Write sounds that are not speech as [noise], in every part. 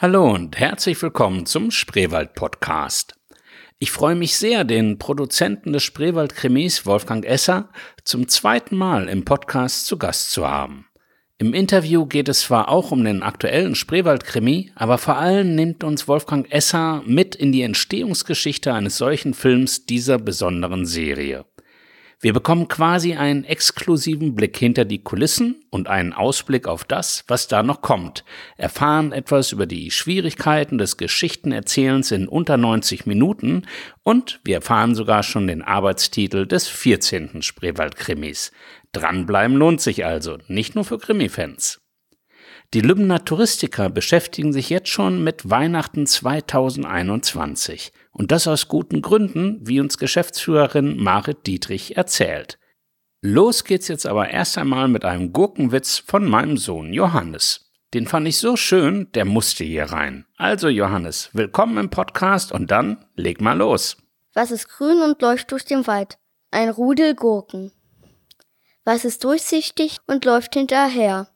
Hallo und herzlich willkommen zum Spreewald Podcast. Ich freue mich sehr, den Produzenten des Spreewald Krimis, Wolfgang Esser, zum zweiten Mal im Podcast zu Gast zu haben. Im Interview geht es zwar auch um den aktuellen Spreewald-Krimi, aber vor allem nimmt uns Wolfgang Esser mit in die Entstehungsgeschichte eines solchen Films dieser besonderen Serie. Wir bekommen quasi einen exklusiven Blick hinter die Kulissen und einen Ausblick auf das, was da noch kommt, erfahren etwas über die Schwierigkeiten des Geschichtenerzählens in unter 90 Minuten und wir erfahren sogar schon den Arbeitstitel des 14. Spreewald-Krimis. Dranbleiben lohnt sich also, nicht nur für Krimi-Fans. Die Lübner Touristiker beschäftigen sich jetzt schon mit Weihnachten 2021. Und das aus guten Gründen, wie uns Geschäftsführerin Marit Dietrich erzählt. Los geht's jetzt aber erst einmal mit einem Gurkenwitz von meinem Sohn Johannes. Den fand ich so schön, der musste hier rein. Also Johannes, willkommen im Podcast und dann leg mal los. Was ist grün und läuft durch den Wald? Ein Rudel Gurken. Was ist durchsichtig und läuft hinterher?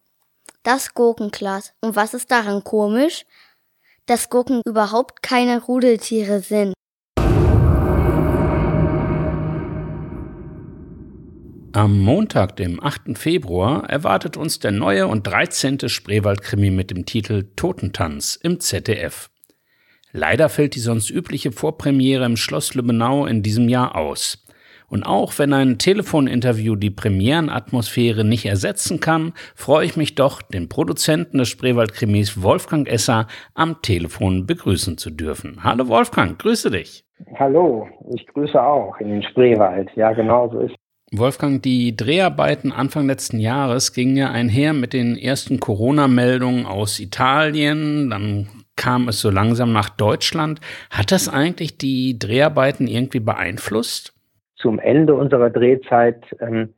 Das Gurkenglas. Und was ist daran komisch? Dass Gurken überhaupt keine Rudeltiere sind. Am Montag, dem 8. Februar, erwartet uns der neue und 13. Spreewaldkrimi mit dem Titel Totentanz im ZDF. Leider fällt die sonst übliche Vorpremiere im Schloss Lübbenau in diesem Jahr aus. Und auch wenn ein Telefoninterview die Premierenatmosphäre nicht ersetzen kann, freue ich mich doch, den Produzenten des Spreewald-Krimis Wolfgang Esser am Telefon begrüßen zu dürfen. Hallo Wolfgang, grüße dich. Hallo, ich grüße auch in den Spreewald. Ja, genau so ist Wolfgang, die Dreharbeiten Anfang letzten Jahres gingen ja einher mit den ersten Corona-Meldungen aus Italien, dann kam es so langsam nach Deutschland. Hat das eigentlich die Dreharbeiten irgendwie beeinflusst? Zum Ende unserer Drehzeit ähm,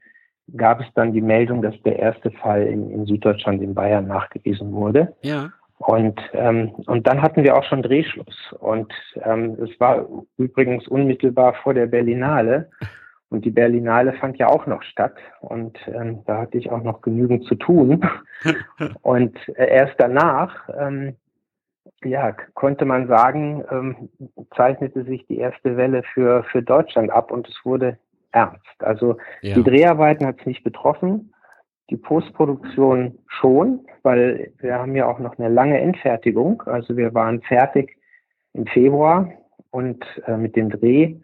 gab es dann die Meldung, dass der erste Fall in, in Süddeutschland, in Bayern, nachgewiesen wurde. Ja. Und, ähm, und dann hatten wir auch schon Drehschluss. Und ähm, es war übrigens unmittelbar vor der Berlinale. Und die Berlinale fand ja auch noch statt. Und ähm, da hatte ich auch noch genügend zu tun. [laughs] und äh, erst danach ähm, ja, konnte man sagen, ähm, zeichnete sich die erste Welle für, für Deutschland ab und es wurde ernst. Also ja. die Dreharbeiten hat es nicht betroffen, die Postproduktion schon, weil wir haben ja auch noch eine lange Endfertigung. Also wir waren fertig im Februar und äh, mit dem Dreh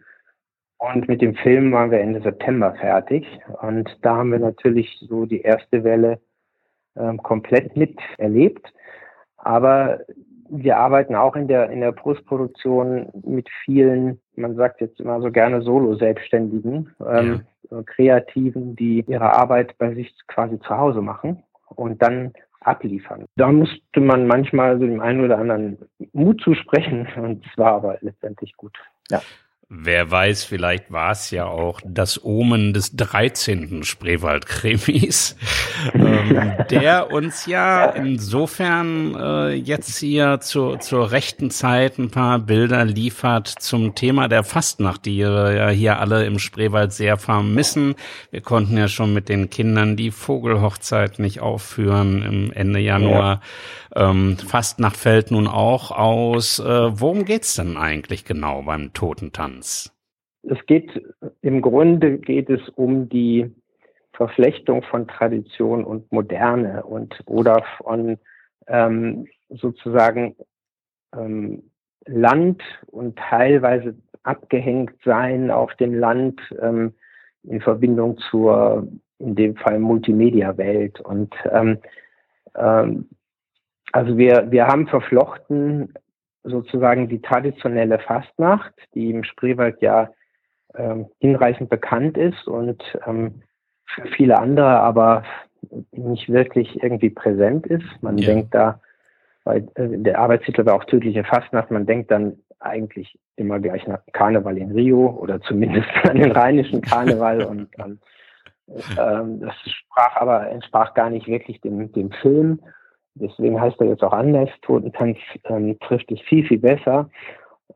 und mit dem Film waren wir Ende September fertig. Und da haben wir natürlich so die erste Welle äh, komplett miterlebt. Aber wir arbeiten auch in der, in der Postproduktion mit vielen, man sagt jetzt immer so gerne Solo-Selbstständigen, ähm, ja. Kreativen, die ihre Arbeit bei sich quasi zu Hause machen und dann abliefern. Da musste man manchmal so dem einen oder anderen Mut zusprechen [laughs] und es war aber letztendlich gut. Ja. Wer weiß, vielleicht war es ja auch das Omen des 13. Spreewald-Krimis, [laughs] ähm, der uns ja insofern äh, jetzt hier zu, zur rechten Zeit ein paar Bilder liefert zum Thema der Fastnacht, die wir ja hier alle im Spreewald sehr vermissen. Wir konnten ja schon mit den Kindern die Vogelhochzeit nicht aufführen im Ende Januar. Ja. Ähm, Fastnacht fällt nun auch aus. Äh, worum geht's denn eigentlich genau beim Totentanz? Es geht, im Grunde geht es um die Verflechtung von Tradition und Moderne und oder von ähm, sozusagen ähm, Land und teilweise abgehängt sein auf dem Land ähm, in Verbindung zur, in dem Fall Multimedia-Welt. Und ähm, ähm, also wir, wir haben verflochten sozusagen die traditionelle Fastnacht, die im Spreewald ja ähm, hinreichend bekannt ist und ähm, für viele andere aber nicht wirklich irgendwie präsent ist. Man ja. denkt da, weil äh, der Arbeitstitel war auch tödliche Fastnacht, man denkt dann eigentlich immer gleich nach Karneval in Rio oder zumindest an den rheinischen [laughs] Karneval und ähm, das sprach aber entsprach gar nicht wirklich dem, dem Film Deswegen heißt er jetzt auch anders. Totentanz ähm, trifft es viel, viel besser.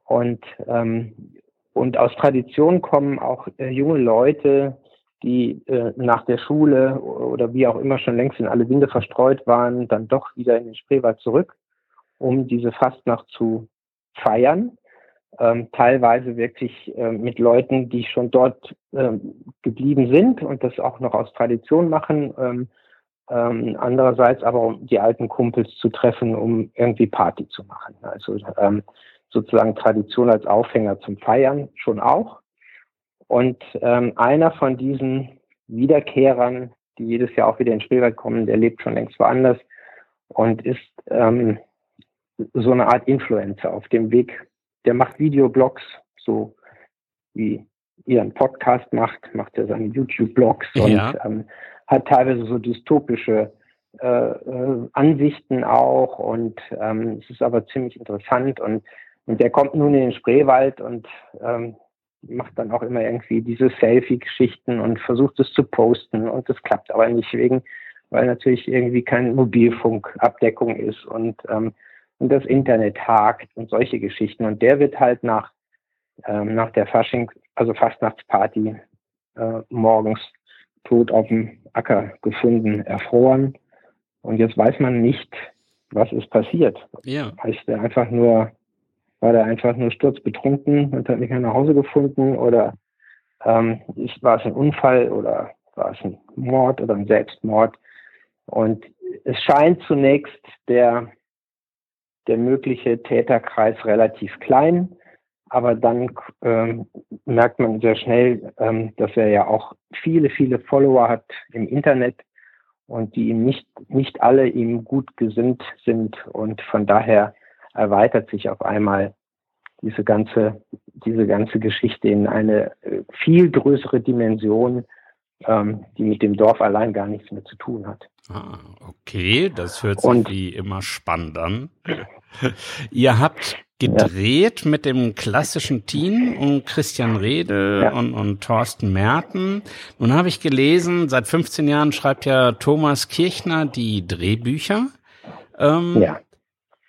Und, ähm, und aus Tradition kommen auch äh, junge Leute, die äh, nach der Schule oder wie auch immer schon längst in alle Winde verstreut waren, dann doch wieder in den Spreewald zurück um diese Fastnacht zu feiern. Ähm, teilweise wirklich äh, mit Leuten, die schon dort ähm, geblieben sind und das auch noch aus Tradition machen. Ähm, andererseits aber um die alten Kumpels zu treffen, um irgendwie Party zu machen. Also ähm, sozusagen Tradition als Aufhänger zum Feiern schon auch. Und ähm, einer von diesen Wiederkehrern, die jedes Jahr auch wieder in Spreewald kommen, der lebt schon längst woanders und ist ähm, so eine Art Influencer auf dem Weg. Der macht Videoblogs, so wie ihr einen Podcast macht, macht er seine YouTube-Blogs ja. und ähm, hat teilweise so dystopische äh, äh, Ansichten auch und ähm, es ist aber ziemlich interessant und, und der kommt nun in den Spreewald und ähm, macht dann auch immer irgendwie diese Selfie-Geschichten und versucht es zu posten und das klappt aber nicht wegen, weil natürlich irgendwie keine Mobilfunkabdeckung ist und, ähm, und das Internet hakt und solche Geschichten. Und der wird halt nach, ähm, nach der Fasching, also Fastnachtsparty äh, morgens tot auf dem Acker gefunden, erfroren. Und jetzt weiß man nicht, was ist passiert. Ja. Heißt er einfach nur war der einfach nur sturzbetrunken und hat nicht mehr nach Hause gefunden oder ähm, ist, war es ein Unfall oder war es ein Mord oder ein Selbstmord? Und es scheint zunächst der, der mögliche Täterkreis relativ klein, aber dann ähm, merkt man sehr schnell, ähm, dass er ja auch viele, viele Follower hat im Internet und die ihm nicht, nicht alle ihm gut gesinnt sind und von daher erweitert sich auf einmal diese ganze, diese ganze Geschichte in eine äh, viel größere Dimension, ähm, die mit dem Dorf allein gar nichts mehr zu tun hat. Ah, okay, das hört sich Und, wie immer spannend an. [laughs] Ihr habt gedreht ja. mit dem klassischen Team um Christian Rede ja. und, und Thorsten Merten. Nun habe ich gelesen, seit 15 Jahren schreibt ja Thomas Kirchner die Drehbücher. Ähm, ja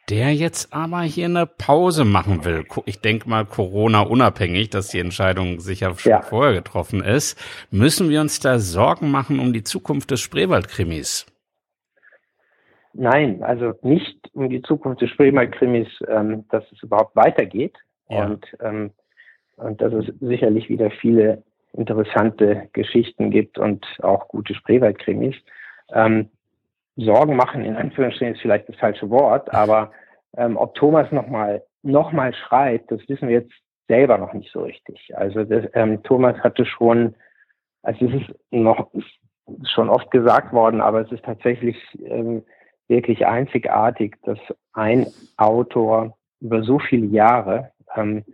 der jetzt aber hier eine Pause machen will. Ich denke mal Corona unabhängig, dass die Entscheidung sicher schon ja. vorher getroffen ist. Müssen wir uns da Sorgen machen um die Zukunft des Spreewaldkrimis? Nein, also nicht um die Zukunft des Spreewaldkrimis, ähm, dass es überhaupt weitergeht ja. und, ähm, und dass es sicherlich wieder viele interessante Geschichten gibt und auch gute Spreewaldkrimis. Ähm, Sorgen machen, in Anführungsstrichen ist vielleicht das falsche Wort, aber ähm, ob Thomas nochmal noch mal schreibt, das wissen wir jetzt selber noch nicht so richtig. Also das, ähm, Thomas hatte schon, also es ist noch ist schon oft gesagt worden, aber es ist tatsächlich ähm, wirklich einzigartig, dass ein Autor über so viele Jahre ähm,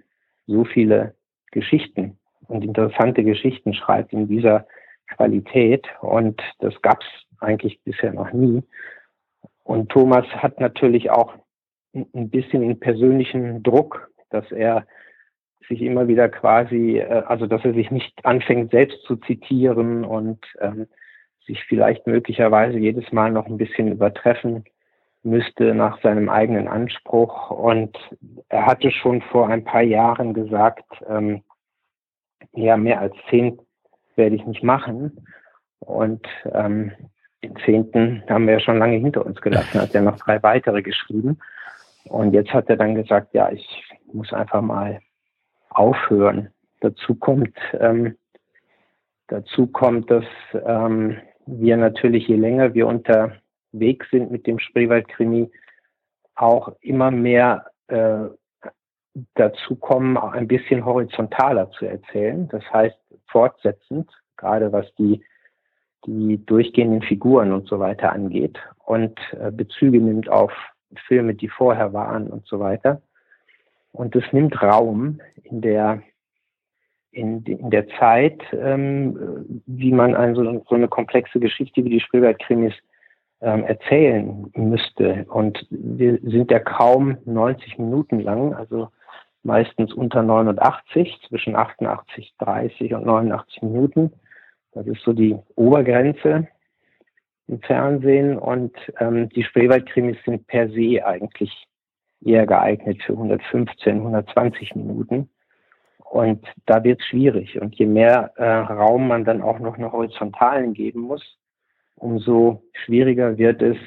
so viele Geschichten und interessante Geschichten schreibt in dieser Qualität. Und das gab es eigentlich bisher noch nie. Und Thomas hat natürlich auch ein bisschen einen persönlichen Druck, dass er sich immer wieder quasi, äh, also dass er sich nicht anfängt selbst zu zitieren und ähm, sich vielleicht möglicherweise jedes Mal noch ein bisschen übertreffen müsste nach seinem eigenen Anspruch. Und er hatte schon vor ein paar Jahren gesagt, ähm, ja, mehr als zehn werde ich nicht machen. Und ähm, den zehnten haben wir ja schon lange hinter uns gelassen, hat er noch drei weitere geschrieben. Und jetzt hat er dann gesagt, ja, ich muss einfach mal aufhören. Dazu kommt, ähm, dazu kommt, dass ähm, wir natürlich, je länger wir unterwegs sind mit dem Spreewaldkrimi, auch immer mehr äh, dazu kommen, auch ein bisschen horizontaler zu erzählen. Das heißt, fortsetzend, gerade was die die durchgehenden Figuren und so weiter angeht und äh, Bezüge nimmt auf Filme, die vorher waren und so weiter. Und es nimmt Raum in der in, in der Zeit, ähm, wie man eine, so, so eine komplexe Geschichte wie die Spreewald-Krimis ähm, erzählen müsste. Und wir sind ja kaum 90 Minuten lang, also meistens unter 89, zwischen 88, 30 und 89 Minuten. Das ist so die Obergrenze im Fernsehen und ähm, die Spreewaldkrimis sind per se eigentlich eher geeignet für 115, 120 Minuten. Und da wird es schwierig. Und je mehr äh, Raum man dann auch noch nach Horizontalen geben muss, umso schwieriger wird es,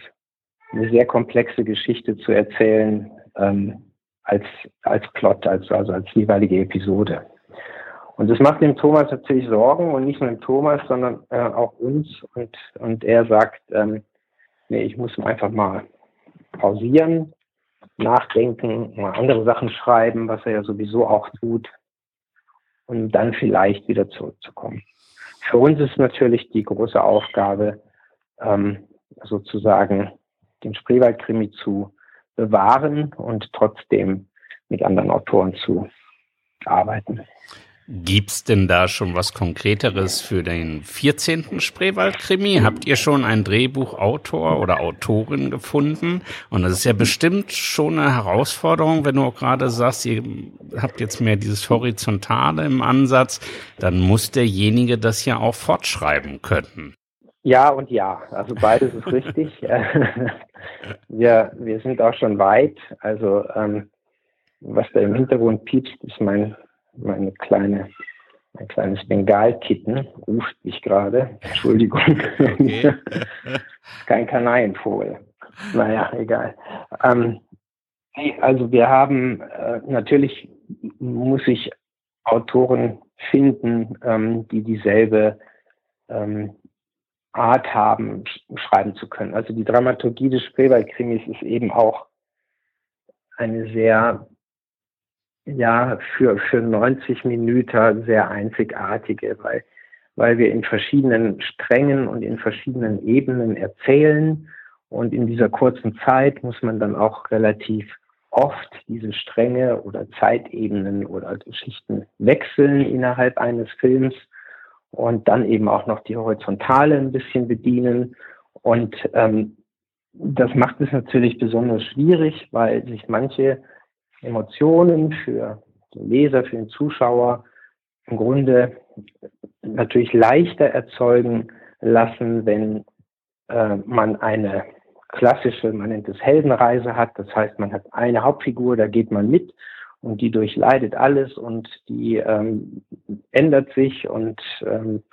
eine sehr komplexe Geschichte zu erzählen ähm, als, als Plot, als, also als jeweilige Episode. Und das macht dem Thomas natürlich Sorgen und nicht nur dem Thomas, sondern äh, auch uns. Und, und er sagt, ähm, nee, ich muss einfach mal pausieren, nachdenken, mal andere Sachen schreiben, was er ja sowieso auch tut, und dann vielleicht wieder zurückzukommen. Für uns ist natürlich die große Aufgabe, ähm, sozusagen den Spreewald-Krimi zu bewahren und trotzdem mit anderen Autoren zu arbeiten. Gibt's denn da schon was Konkreteres für den 14. Spreewald-Krimi? Habt ihr schon einen Drehbuchautor oder Autorin gefunden? Und das ist ja bestimmt schon eine Herausforderung, wenn du auch gerade sagst, ihr habt jetzt mehr dieses Horizontale im Ansatz, dann muss derjenige das ja auch fortschreiben können. Ja und ja, also beides ist richtig. [laughs] [laughs] wir, wir sind auch schon weit. Also ähm, was da im Hintergrund piepst, ist mein meine kleine, mein kleines Bengalkitten ruft mich gerade. Entschuldigung. Okay. [laughs] Kein Kanarienvogel. Naja, egal. Ähm, also wir haben äh, natürlich muss ich Autoren finden, ähm, die dieselbe ähm, Art haben, schreiben zu können. Also die Dramaturgie des Spreewald-Krimis ist eben auch eine sehr ja für, für 90 Minuten sehr einzigartige, weil, weil wir in verschiedenen Strängen und in verschiedenen Ebenen erzählen. Und in dieser kurzen Zeit muss man dann auch relativ oft diese Stränge oder Zeitebenen oder Geschichten wechseln innerhalb eines Films und dann eben auch noch die Horizontale ein bisschen bedienen. Und ähm, das macht es natürlich besonders schwierig, weil sich manche Emotionen für den Leser, für den Zuschauer im Grunde natürlich leichter erzeugen lassen, wenn äh, man eine klassische, man nennt es Heldenreise hat. Das heißt, man hat eine Hauptfigur, da geht man mit und die durchleidet alles und die ähm, ändert sich und ähm,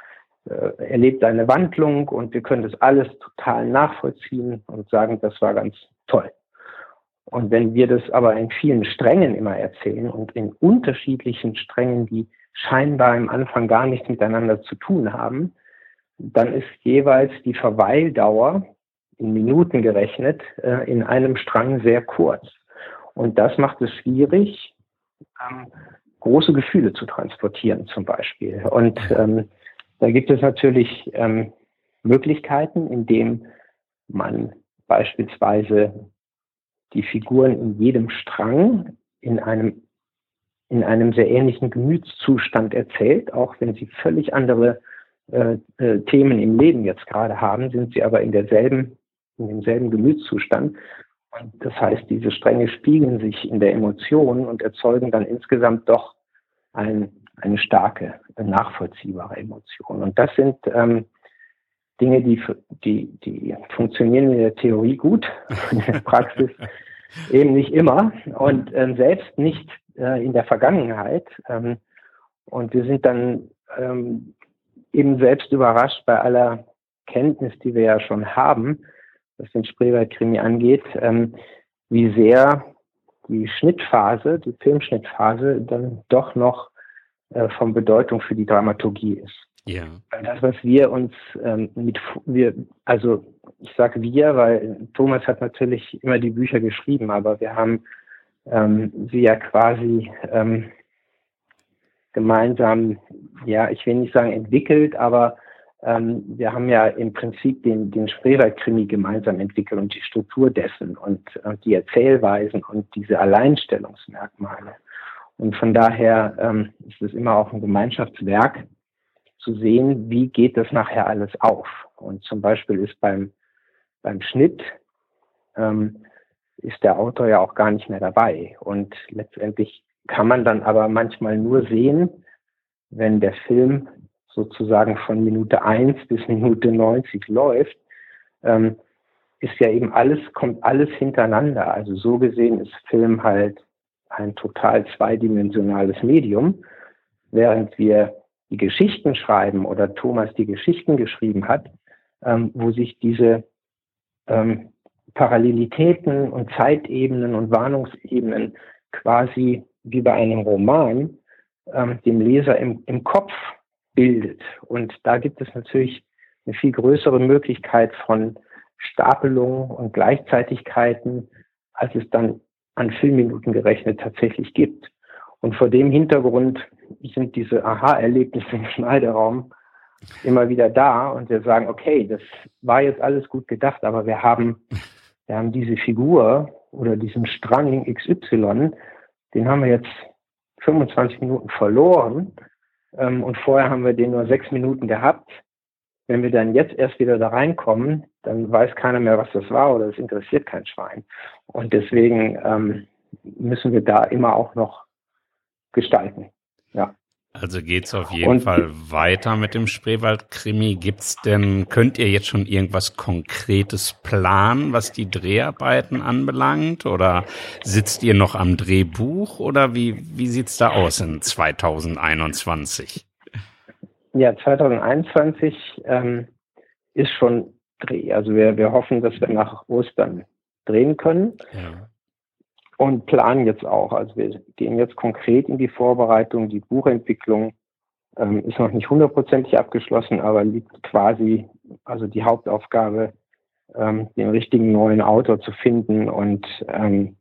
äh, erlebt eine Wandlung und wir können das alles total nachvollziehen und sagen, das war ganz toll. Und wenn wir das aber in vielen Strängen immer erzählen und in unterschiedlichen Strängen, die scheinbar im Anfang gar nichts miteinander zu tun haben, dann ist jeweils die Verweildauer in Minuten gerechnet äh, in einem Strang sehr kurz. Und das macht es schwierig, ähm, große Gefühle zu transportieren zum Beispiel. Und ähm, da gibt es natürlich ähm, Möglichkeiten, indem man beispielsweise die Figuren in jedem Strang in einem, in einem sehr ähnlichen Gemütszustand erzählt, auch wenn sie völlig andere äh, äh, Themen im Leben jetzt gerade haben, sind sie aber in derselben, in demselben Gemütszustand. Und das heißt, diese Stränge spiegeln sich in der Emotion und erzeugen dann insgesamt doch ein, eine starke, nachvollziehbare Emotion. Und das sind ähm, Dinge, die, die, die funktionieren in der Theorie gut, [laughs] in der Praxis eben nicht immer und ähm, selbst nicht äh, in der Vergangenheit. Ähm, und wir sind dann ähm, eben selbst überrascht bei aller Kenntnis, die wir ja schon haben, was den Spreewald-Krimi angeht, ähm, wie sehr die Schnittphase, die Filmschnittphase dann doch noch äh, von Bedeutung für die Dramaturgie ist. Ja. Das, was wir uns ähm, mit, wir, also ich sage wir, weil Thomas hat natürlich immer die Bücher geschrieben, aber wir haben ähm, sie ja quasi ähm, gemeinsam, ja, ich will nicht sagen entwickelt, aber ähm, wir haben ja im Prinzip den, den Spreewald-Krimi gemeinsam entwickelt und die Struktur dessen und, und die Erzählweisen und diese Alleinstellungsmerkmale. Und von daher ähm, ist es immer auch ein Gemeinschaftswerk zu sehen, wie geht das nachher alles auf. Und zum Beispiel ist beim, beim Schnitt, ähm, ist der Autor ja auch gar nicht mehr dabei. Und letztendlich kann man dann aber manchmal nur sehen, wenn der Film sozusagen von Minute 1 bis Minute 90 läuft, ähm, ist ja eben alles, kommt alles hintereinander. Also so gesehen ist Film halt ein total zweidimensionales Medium, während wir die Geschichten schreiben oder Thomas die Geschichten geschrieben hat, ähm, wo sich diese ähm, Parallelitäten und Zeitebenen und Warnungsebenen quasi wie bei einem Roman ähm, dem Leser im, im Kopf bildet. Und da gibt es natürlich eine viel größere Möglichkeit von Stapelungen und Gleichzeitigkeiten, als es dann an Filmminuten gerechnet tatsächlich gibt. Und vor dem Hintergrund sind diese Aha-Erlebnisse im [laughs] Schneideraum immer wieder da und wir sagen, okay, das war jetzt alles gut gedacht, aber wir haben, wir haben diese Figur oder diesen Strang XY, den haben wir jetzt 25 Minuten verloren ähm, und vorher haben wir den nur sechs Minuten gehabt. Wenn wir dann jetzt erst wieder da reinkommen, dann weiß keiner mehr, was das war oder es interessiert kein Schwein. Und deswegen ähm, müssen wir da immer auch noch gestalten. Ja. Also geht's auf jeden Und, Fall weiter mit dem Spreewald-Krimi. Gibt's denn, könnt ihr jetzt schon irgendwas Konkretes planen, was die Dreharbeiten anbelangt? Oder sitzt ihr noch am Drehbuch? Oder wie, wie sieht's da aus in 2021? Ja, 2021 ähm, ist schon Dreh. Also wir, wir hoffen, dass wir nach Ostern drehen können. Ja und planen jetzt auch. Also wir gehen jetzt konkret in die Vorbereitung. Die Buchentwicklung ähm, ist noch nicht hundertprozentig abgeschlossen, aber liegt quasi, also die Hauptaufgabe, ähm, den richtigen neuen Autor zu finden und ähm,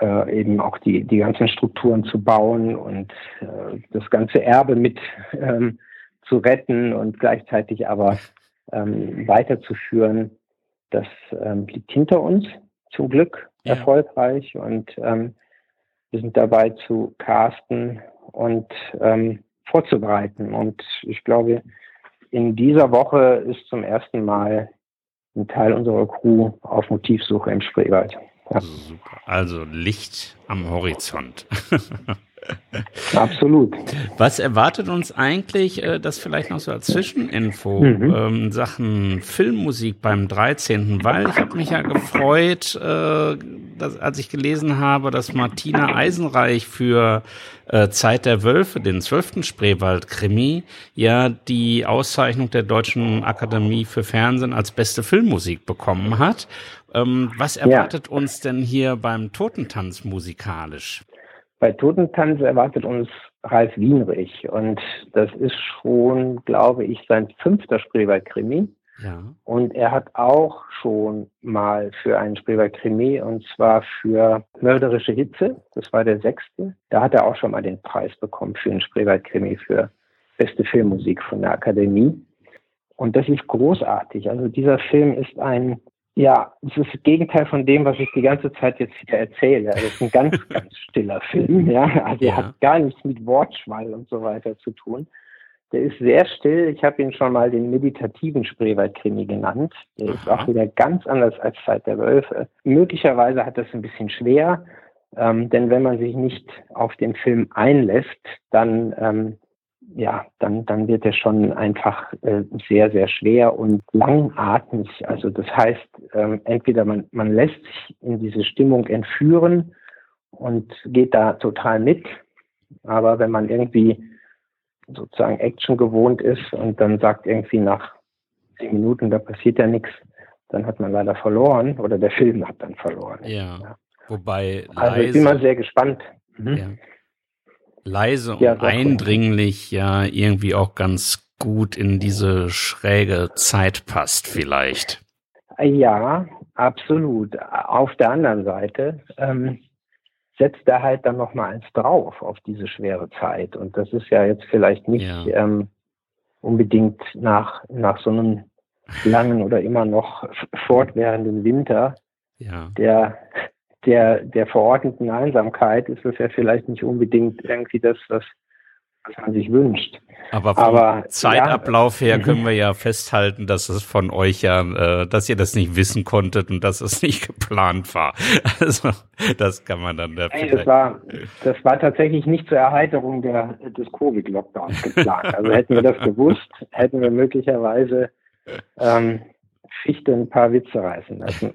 äh, eben auch die, die ganzen Strukturen zu bauen und äh, das ganze Erbe mit ähm, zu retten und gleichzeitig aber ähm, weiterzuführen. Das ähm, liegt hinter uns zum Glück ja. erfolgreich und ähm, wir sind dabei zu casten und ähm, vorzubereiten. Und ich glaube, in dieser Woche ist zum ersten Mal ein Teil unserer Crew auf Motivsuche im Spreewald. Ja. Super. Also Licht am Horizont. [laughs] Absolut. Was erwartet uns eigentlich, äh, das vielleicht noch so als Zwischeninfo, mhm. ähm, Sachen Filmmusik beim 13., weil ich habe mich ja gefreut, äh, dass, als ich gelesen habe, dass Martina Eisenreich für äh, Zeit der Wölfe, den zwölften Spreewald-Krimi, ja die Auszeichnung der Deutschen Akademie für Fernsehen als beste Filmmusik bekommen hat. Ähm, was erwartet ja. uns denn hier beim Totentanz musikalisch? Bei Totentanz erwartet uns Ralf Wienrich und das ist schon, glaube ich, sein fünfter Spreewald-Krimi. Ja. Und er hat auch schon mal für einen Spreewald-Krimi und zwar für Mörderische Hitze, das war der sechste. Da hat er auch schon mal den Preis bekommen für einen Spreewald-Krimi für beste Filmmusik von der Akademie. Und das ist großartig. Also dieser Film ist ein ja, es ist das Gegenteil von dem, was ich die ganze Zeit jetzt hier erzähle. Es ist ein ganz, [laughs] ganz stiller Film, ja. Also er hat gar nichts mit Wortschwall und so weiter zu tun. Der ist sehr still. Ich habe ihn schon mal den meditativen Spreewaldkrimi genannt. Der Aha. ist auch wieder ganz anders als Zeit der Wölfe. Möglicherweise hat das ein bisschen schwer, ähm, denn wenn man sich nicht auf den Film einlässt, dann ähm, ja, dann, dann wird er schon einfach äh, sehr, sehr schwer und langatmig. Also das heißt, ähm, entweder man, man lässt sich in diese Stimmung entführen und geht da total mit, aber wenn man irgendwie sozusagen Action gewohnt ist und dann sagt irgendwie nach zehn Minuten, da passiert ja nichts, dann hat man leider verloren oder der Film hat dann verloren. Ja. ja. Wobei leise, also ich bin mal sehr gespannt. Mhm. Ja leise und ja, eindringlich ja irgendwie auch ganz gut in diese schräge Zeit passt vielleicht. Ja, absolut. Auf der anderen Seite ähm, setzt er halt dann noch mal eins drauf auf diese schwere Zeit. Und das ist ja jetzt vielleicht nicht ja. ähm, unbedingt nach, nach so einem langen oder immer noch fortwährenden Winter, ja. der der, der verordneten Einsamkeit ist es ja vielleicht nicht unbedingt irgendwie das, was, was man sich wünscht. Aber vom Aber, Zeitablauf ja, her können wir ja festhalten, dass es von euch ja, äh, dass ihr das nicht wissen konntet und dass es [laughs] nicht geplant war. Also das kann man dann. Da Nein, das war, das war tatsächlich nicht zur Erheiterung der, des Covid-Lockdowns geplant. Also hätten wir das [laughs] gewusst, hätten wir möglicherweise ähm, Fichte ein paar Witze reißen lassen. [laughs]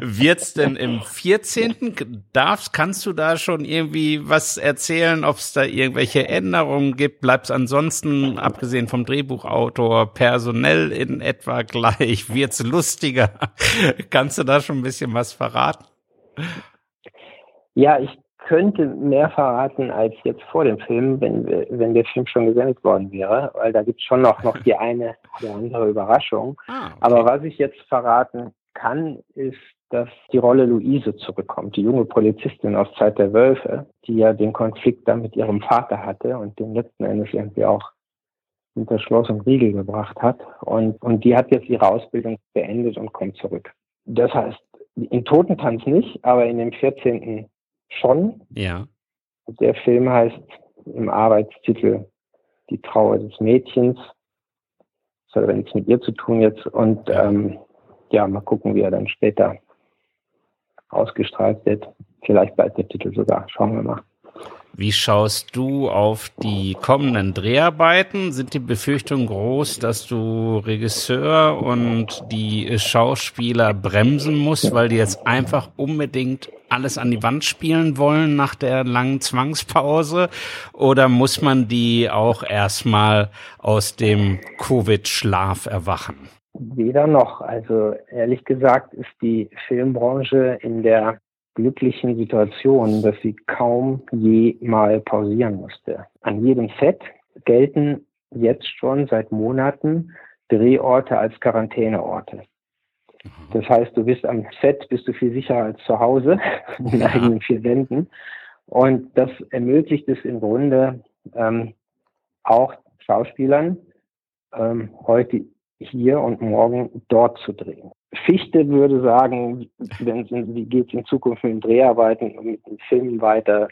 Wird's denn im 14. darfst, kannst du da schon irgendwie was erzählen, ob es da irgendwelche Änderungen gibt? Bleibt's ansonsten, abgesehen vom Drehbuchautor, personell in etwa gleich? Wird's lustiger? kannst du da schon ein bisschen was verraten? Ja, ich könnte mehr verraten als jetzt vor dem Film, wenn, wenn der Film schon gesendet worden wäre, weil da gibt es schon noch, noch die eine oder andere Überraschung. Ah, okay. Aber was ich jetzt verraten kann, ist, dass die Rolle Luise zurückkommt, die junge Polizistin aus Zeit der Wölfe, die ja den Konflikt dann mit ihrem Vater hatte und den letzten Endes irgendwie auch hinter Schloss und Riegel gebracht hat. Und, und die hat jetzt ihre Ausbildung beendet und kommt zurück. Das heißt, in Totentanz nicht, aber in dem 14 schon. Ja. Der Film heißt im Arbeitstitel Die Trauer des Mädchens. Das hat aber nichts mit ihr zu tun jetzt. Und ähm, ja, mal gucken, wie er dann später ausgestrahlt wird. Vielleicht bald der Titel sogar. Schauen wir mal. Wie schaust du auf die kommenden Dreharbeiten? Sind die Befürchtungen groß, dass du Regisseur und die Schauspieler bremsen musst, weil die jetzt einfach unbedingt alles an die Wand spielen wollen nach der langen Zwangspause? Oder muss man die auch erstmal aus dem Covid-Schlaf erwachen? Weder noch. Also ehrlich gesagt ist die Filmbranche in der glücklichen Situation, dass sie kaum je mal pausieren musste. An jedem Set gelten jetzt schon seit Monaten Drehorte als Quarantäneorte. Das heißt, du bist am Set, bist du viel sicherer als zu Hause, [laughs] in den eigenen vier Wänden. Und das ermöglicht es im Grunde ähm, auch Schauspielern, ähm, heute hier und morgen dort zu drehen. Fichte würde sagen, wenn, wie geht es in Zukunft mit den Dreharbeiten und mit den Filmen weiter?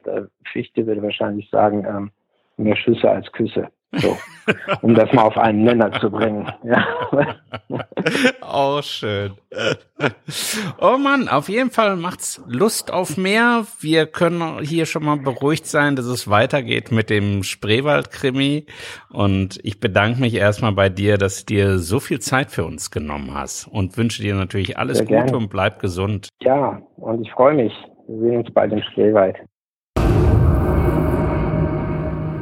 Fichte würde wahrscheinlich sagen, ähm, mehr Schüsse als Küsse. So, um das mal auf einen Nenner zu bringen. Ja. Auch [laughs] schön. Oh Mann, auf jeden Fall macht's Lust auf mehr. Wir können hier schon mal beruhigt sein, dass es weitergeht mit dem Spreewald-Krimi. Und ich bedanke mich erstmal bei dir, dass du dir so viel Zeit für uns genommen hast und wünsche dir natürlich alles Sehr Gute gerne. und bleib gesund. Ja, und ich freue mich. Wir sehen uns bald im Spreewald.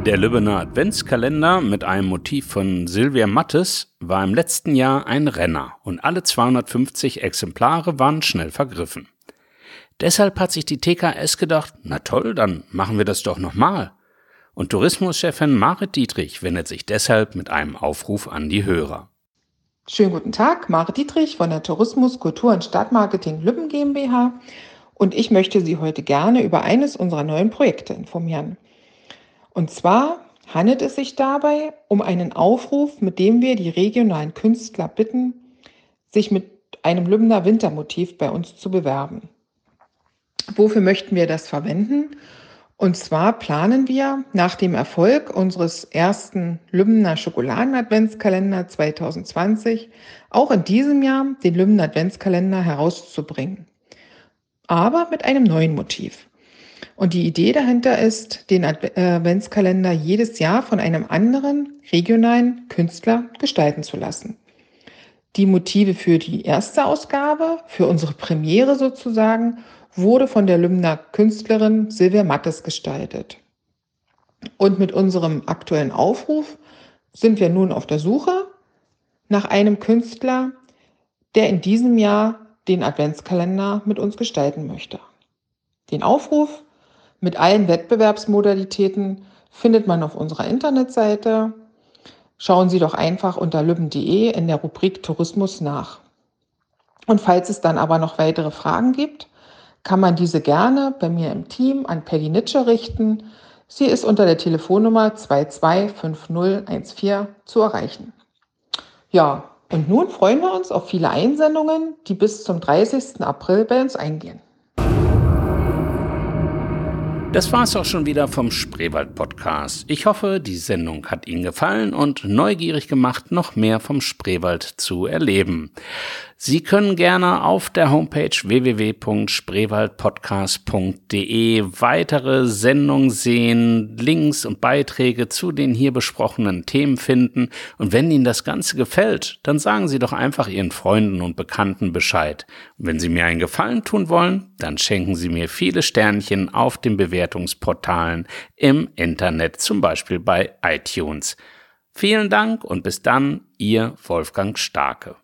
Der Lübbener Adventskalender mit einem Motiv von Silvia Mattes war im letzten Jahr ein Renner und alle 250 Exemplare waren schnell vergriffen. Deshalb hat sich die TKS gedacht, na toll, dann machen wir das doch nochmal. Und Tourismuschefin Marit Dietrich wendet sich deshalb mit einem Aufruf an die Hörer. Schönen guten Tag, Marit Dietrich von der Tourismus, Kultur und Stadtmarketing Lübben GmbH und ich möchte Sie heute gerne über eines unserer neuen Projekte informieren. Und zwar handelt es sich dabei um einen Aufruf, mit dem wir die regionalen Künstler bitten, sich mit einem Lübner Wintermotiv bei uns zu bewerben. Wofür möchten wir das verwenden? Und zwar planen wir nach dem Erfolg unseres ersten Lübner Schokoladen-Adventskalender 2020 auch in diesem Jahr den Lübner Adventskalender herauszubringen. Aber mit einem neuen Motiv. Und die Idee dahinter ist, den Adventskalender jedes Jahr von einem anderen regionalen Künstler gestalten zu lassen. Die Motive für die erste Ausgabe, für unsere Premiere sozusagen, wurde von der Lümner Künstlerin Silvia Mattes gestaltet. Und mit unserem aktuellen Aufruf sind wir nun auf der Suche nach einem Künstler, der in diesem Jahr den Adventskalender mit uns gestalten möchte. Den Aufruf mit allen Wettbewerbsmodalitäten findet man auf unserer Internetseite. Schauen Sie doch einfach unter lübben.de in der Rubrik Tourismus nach. Und falls es dann aber noch weitere Fragen gibt, kann man diese gerne bei mir im Team an Peggy Nitsche richten. Sie ist unter der Telefonnummer 225014 zu erreichen. Ja, und nun freuen wir uns auf viele Einsendungen, die bis zum 30. April bei uns eingehen. Das war's auch schon wieder vom Spreewald Podcast. Ich hoffe, die Sendung hat Ihnen gefallen und neugierig gemacht, noch mehr vom Spreewald zu erleben. Sie können gerne auf der Homepage www.spreewaldpodcast.de weitere Sendungen sehen, Links und Beiträge zu den hier besprochenen Themen finden. Und wenn Ihnen das Ganze gefällt, dann sagen Sie doch einfach Ihren Freunden und Bekannten Bescheid. Und wenn Sie mir einen Gefallen tun wollen, dann schenken Sie mir viele Sternchen auf den Bewertungsportalen im Internet, zum Beispiel bei iTunes. Vielen Dank und bis dann, Ihr Wolfgang Starke.